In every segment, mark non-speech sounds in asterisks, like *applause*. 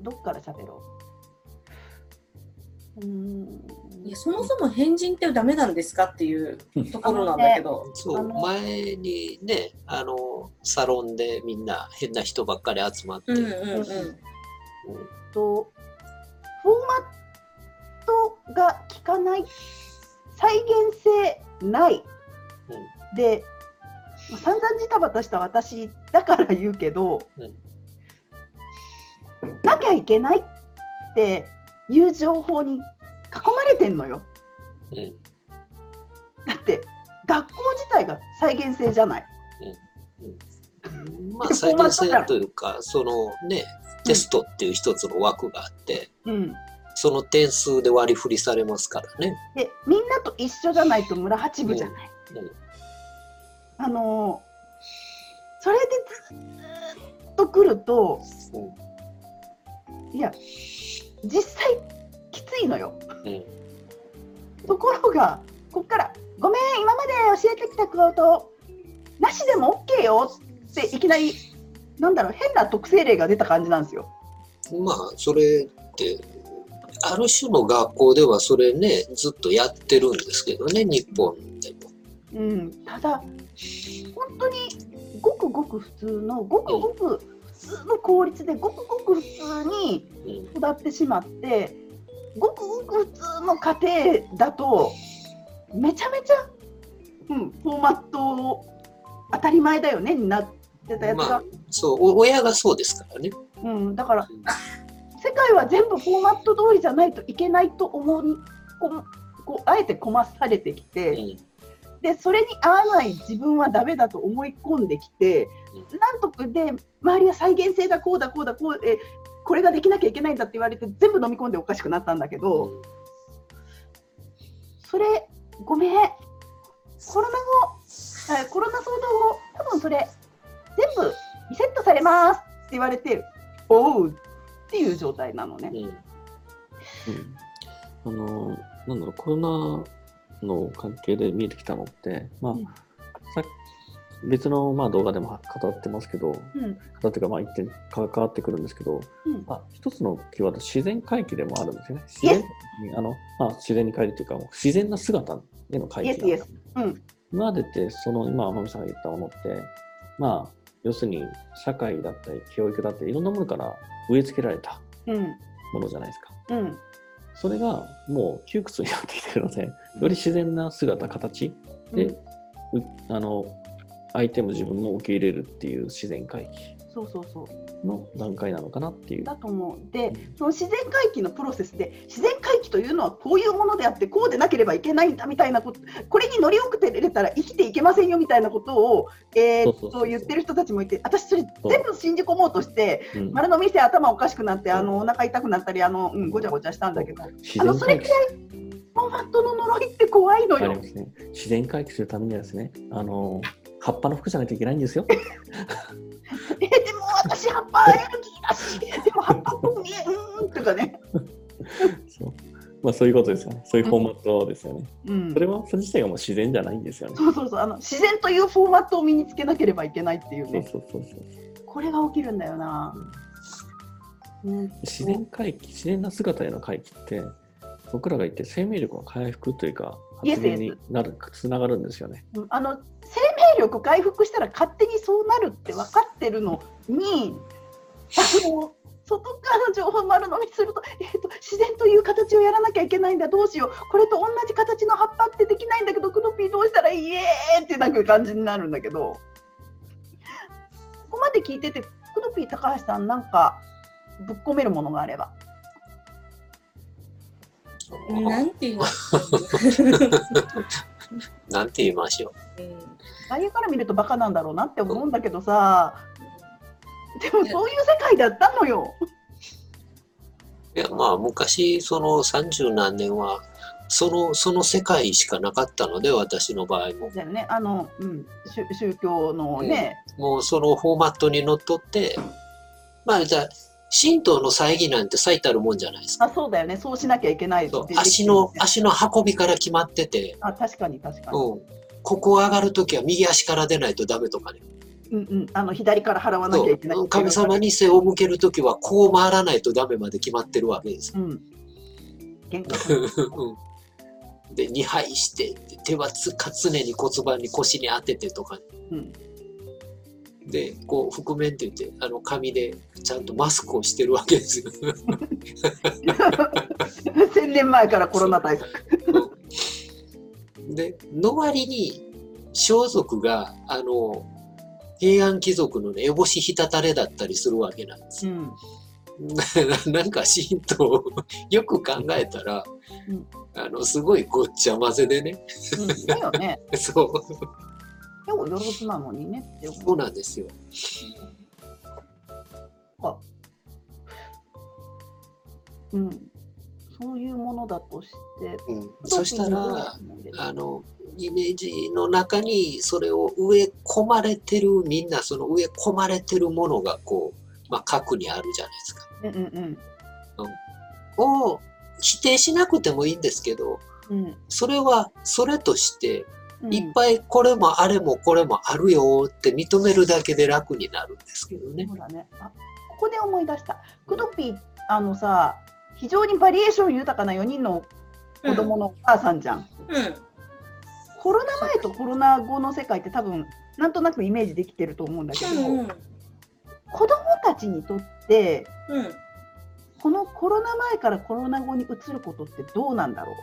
どっから喋ろう？うーん。いやそもそも変人ってダメなんですかっていうところなんだけど。そう前にねあのサロンでみんな変な人ばっかり集まって、うんうんうん。とフォーマットが効かない再現性ない、でまあ散々ジタバタした私だから言うけど、うんなきゃいけないっていう情報に囲まれてんのよ。うん。だって学校自体が再現性じゃない。まあ再現性というかそのねテストっていう一つの枠があって、うん。その点数で割り振りされますからね。でみんなと一緒じゃないと村八部じゃない、うん。うん。あのーそれでずーっと来るといや実際きついのようんところがこっから「ごめん今まで教えてきたことなしでも OK よ」っていきなりなんだろう変な特性例が出た感じなんですよ。まあそれってある種の学校ではそれねずっとやってるんですけどね日本でも。うん、ただ本当にごくごく普通のごくごく普通の効率でごくごく普通にうん育ってしまってごくごく普通の家庭だとめちゃめちゃ、うん、フォーマット当たり前だよねになってたやつが、まあそうお親がそうですからね。うん、だから世界は全部フォーマット通りじゃないといけないと思いこあえてこまされてきて。うんでそれに合わない自分はダメだと思い込んできて、なんとかで周りは再現性だこうだこうだこうえこれができなきゃいけないんだって言われて全部飲み込んでおかしくなったんだけど、それごめん。コロナ後えコロナ騒動後多分それ全部リセットされますって言われておうっていう状態なのね。うん。うん、あのなんだろうコロナの関係で見えてきたのって、まあうん。さ別のまあ動画でも語ってますけどうん。語っていうかまあ一点関わってくるんですけど、うん。まあ、一つのキーワード自然回帰でもあるんですよね。自然にあの、まあ、自然に帰るというかもう自然な姿への回帰なんだス。うん。今までってその今天海さんが言ったものってまあ要するに社会だったり教育だったりいろんなものから植え付けられたうん。ものじゃないですか。うんそれがもう窮屈になってきてるので、より自然な姿、形で、うあの相手も自分も受け入れるっていう自然回そうそうそう帰の段階なのかなっていう。だと思う。で、その自然回帰のプロセスで、自然回帰というのはこういうものであって、こうでなければいけないんだみたいなこと、これに乗り遅れたら生きていけませんよみたいなことを、えと言ってる人たちもいて、私、それ全部信じ込もうとして、うん丸飲みして頭おかしくなって、あのお腹痛くなったり、あのうん、ごちゃごちゃしたんだけど、自あのそれくらい、フォーマットの呪いって怖いのよね。自然回帰するためにはですね、あの葉っぱの服じゃないといけないんですよ。*laughs* えーでも私、葉っぱアレルギーだし、でも葉っぱっぽく見え、うーんとかね。そうまあそういうことですよね。そういうフォーマットですよね。うんそれはそれ自体がもう自然じゃないんですよね。そうそうそうあの自然というフォーマットを身につけなければいけないっていうそうねそうそうそう。これが起きるんだよな、うん、自然回帰、自然な姿への回帰って、僕らが言って生命力の回復というか、発言になる、つながるんですよね。うんあの生命力回復したら勝手にそうなるって分かってるのにあの外からの情報丸飲みすると,、えー、と自然という形をやらなきゃいけないんだどうしよう。これと同じ形の葉っぱってできないんだけどクノピーどうしたらいいえーってなんか感じになるんだけど。ここまで聞いててクノピー高橋さんなんかぶっ込めるものがあれば。なんていうの、*laughs* なんて言いましょう。ん。外野から見るとバカなんだろうなって思うんだけどさ。でもそういう世界だったのよ。う。いやまあ昔その三十何年はそのその世界しかなかったので私の場合も。だよね。あの、うん、宗宗教のね、もうそのフォーマットにのっとってまあじゃあ神道の祭儀なんて最たるもんじゃないですか。あそうだよね。そうしなきゃいけない。そう。って足の足の運びから決まってて、あ確かに確かに、うん、ここを上がるときは右足から出ないとダメとかね。うんうん、あの左から払わなきゃいけない。神様に背を向けるときはこう回らないとダメまで決まってるわけです。よ。*laughs* うん。で2杯して手はつか常に骨盤に腰に当ててとかうん。でこう覆面って言ってあの紙でちゃんとマスクをしてるわけですよ。千年前からコロナ対策。での割に装束があの平安貴族のね烏帽子ひたたれだったりするわけなんですよ。うん。*laughs* なんか神道 *laughs* よく考えたら、うんあのすごいごっちゃ混ぜでねうん、だよね。*laughs* そうでもよろずなのにねって思そうなんですよ。うん。そういうものだとして。うん、そしたらああのイメージの中にそれを植え込まれてるみんなその植え込まれてるものがこう、まあ、核にあるじゃないですか。うんうんを否定しなくてもいいんですけどうん。うんそれはそれとしてうん。いっぱいこれもあれもこれもあるよって認めるだけで楽になるんですけどね。そうだね。あ、ここで思い出した。クドピー、あのさ、非常にバリエーション豊かな4人の子供のお母さんじゃん。うん。コロナ前とコロナ後の世界って多分、なんとなくイメージできてると思うんだけど、うん。うん。子供たちにとって、うん。このコロナ前からコロナ後に移ることってどうなんだろう？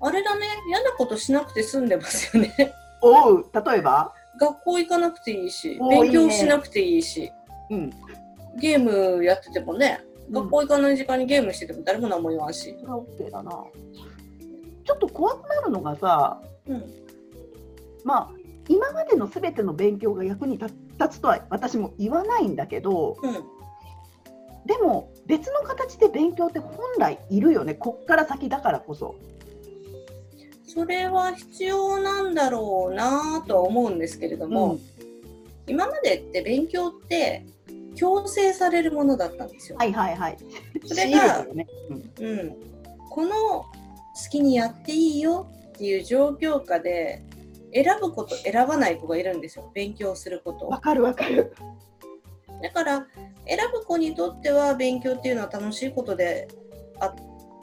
あれだね、嫌なことしなくて済んでますよね。おう、例えば？学校行かなくていいし、勉強いいねしなくていいし、うん。ゲームやっててもね、うん学校行かない時間にゲームしてても誰も何も言わんし。それは OK だな。ちょっと怖くなるのがさ、うん。まあ、今までのすべての勉強が役に立つとは私も言わないんだけど、うん。でも別の形で勉強って本来いるよね、こっから先だからこそ。それは必要なんだろうなとは思うんですけれども、うん今までって勉強って強制されるものだったんですよ。はいはいはい。それがねうんうん、この好きにやっていいよっていう状況下で選ぶ子と選ばない子がいるんですよ勉強することをわかるわかる。だから選ぶ子にとっては勉強っていうのは楽しいことであっ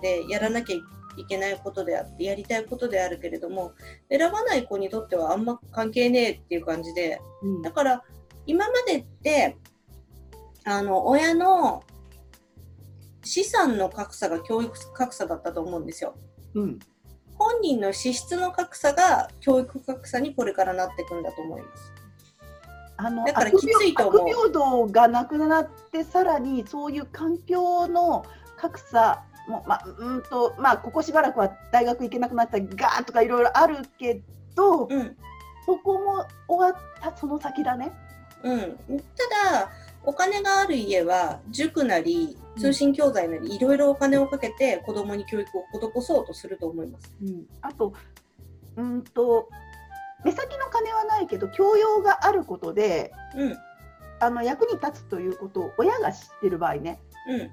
てやらなきゃいけないことであってやりたいことであるけれども選ばない子にとってはあんま関係ねえっていう感じでうんだから今までってあの親の資産の格差が教育格差だったと思うんですよ。うん本人の資質の格差が教育格差にこれからなっていくんだと思います。あのだからきついと思う悪平等がなくなってさらにそういう環境の格差もまあうんとまあここしばらくは大学行けなくなったりガーッとかいろいろあるけど、うん。そこも終わったその先だね。うん、ただお金がある家は塾なり通信教材なりいろいろお金をかけて子供に教育を施そうとすると思います。うん、あとうんと目先の金はないけど教養があることでうん。あの役に立つということを親が知ってる場合ね。うん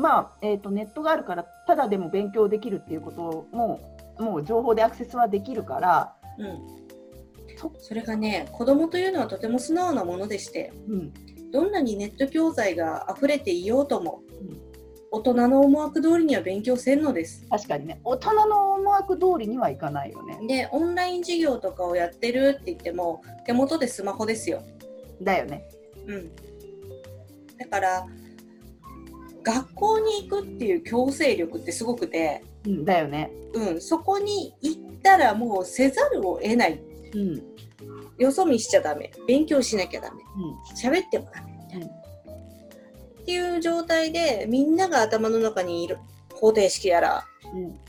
まあ、えー、とネットがあるからただでも勉強できるっていうことももう情報でアクセスはできるから、うんそそれがね子供というのはとても素直なものでしてうんどんなにネット教材が溢れていようとも、うん大人の思惑通りには勉強せんのです。確かにね大人の思惑通りにはいかないよね。でオンライン授業とかをやってるって言っても手元でスマホですよ。だよね。うん、だから学校に行くっていう強制力ってすごくて、うん、だよね。うん、そこに行ったらもうせざるを得ない。うんうんよそ見しちゃダメ。勉強しなきゃダメ。喋ってもダメ。みたいな。っていう状態でみんなが頭の中にいる方程式やらうん。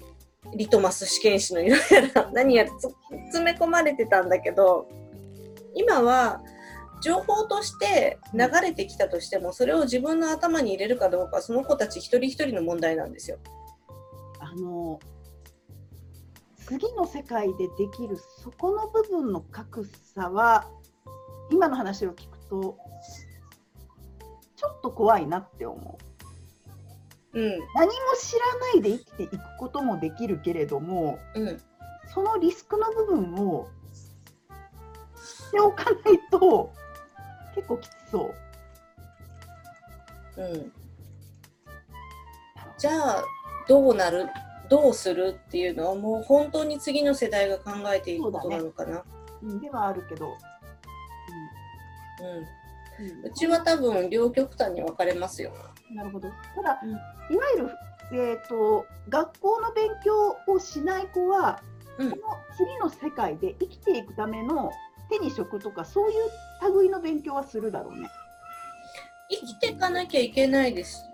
リトマス試験紙の色やら何やらつ詰め込まれてたんだけど今は情報として流れてきたとしてもそれを自分の頭に入れるかどうかはその子たち一人一人の問題なんですよ。あの次の世界でできるそこの部分の格差は今の話を聞くとちょっと怖いなって思う。うん何も知らないで生きていくこともできるけれどもうんそのリスクの部分をしておかないと結構きつそう。うん。じゃあどうなるどうするっていうのはもう本当に次の世代が考えていくことなのかな。うん、ではあるけど、うんうんうちは多分両極端に分かれますよ。なるほど。ただ、うんいわゆる、えー、と学校の勉強をしない子は、うんこの次の世界で生きていくための手に職とかそういう類の勉強はするだろうね。生きていかなきゃいけないです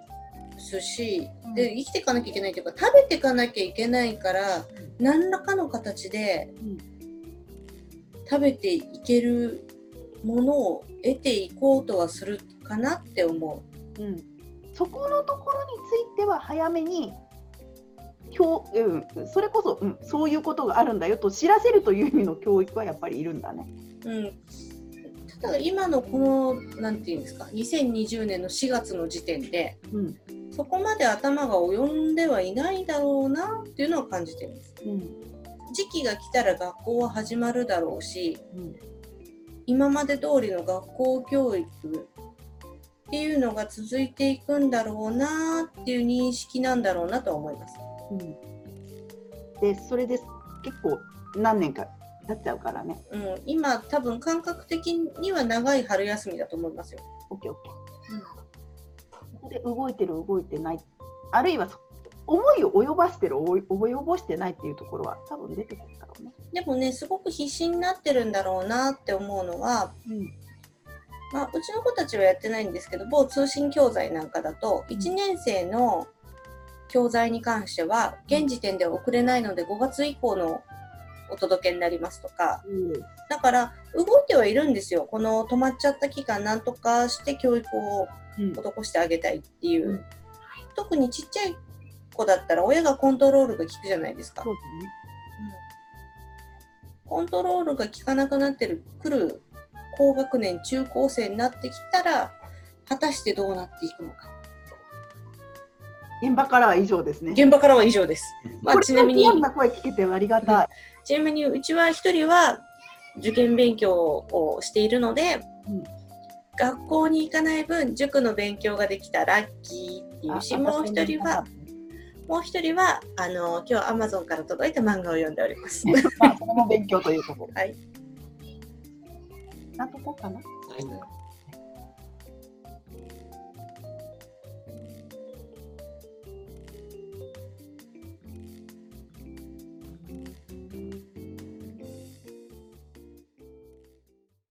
し、うん。で生きていかなきゃいけないというか食べていかなきゃいけないから何らかの形でうん。食べていけるものを得ていこうとはするかなって思うん、そこのところについては早めに教、うん、それこそ、うん、そういうことがあるんだよと知らせるという意味の教育はやっぱりいるんだね。う。うんただ今のこのなんていうんですか2020年の4月の時点でうんそこまで頭が及んではいないだろうなっていうのは感じてます。うん時期が来たら学校は始まるだろうしうん今まで通りの学校教育っていうのが続いていくんだろうなっていう認識なんだろうなとは思います。うん、でそれです結構何年か経っちゃうからね。うん、今多分感覚的には長い春休みだと思いますよ。OKOK。ここで動いてる動いてないあるいはそ思いを及ばしてる及及ぼしてないっていうところは多分出てくるだろうね。でもねすごく必死になってるんだろうなって思うのは、うんまあ、うちの子たちはやってないんですけど某通信教材なんかだと1年生の教材に関しては現時点では送れないので5月以降のお届けになりますとか。だから動いてはいるんですよ。この止まっちゃった期間なんとかして教育をうん。施してあげたいっていう、うん。特にちっちゃい子だったら親がコントロールが効くじゃないですか。そうだね。コントロールが効かなくなってるくる高学年中高生になってきたら果たしてどうなっていくのか現場からは以上ですね。現場からは以上です、まあ、ちなみにこんな声聞けてありがたい。ちなみにうちは一人は受験勉強をしているので、うん学校に行かない分塾の勉強ができたらラッキーっていうしあもう一人は、もう一人はあの今日アマゾンから届いた漫画を読んでおります。*laughs* まあ、それも勉強ということで。はい。なんとこうかな？はい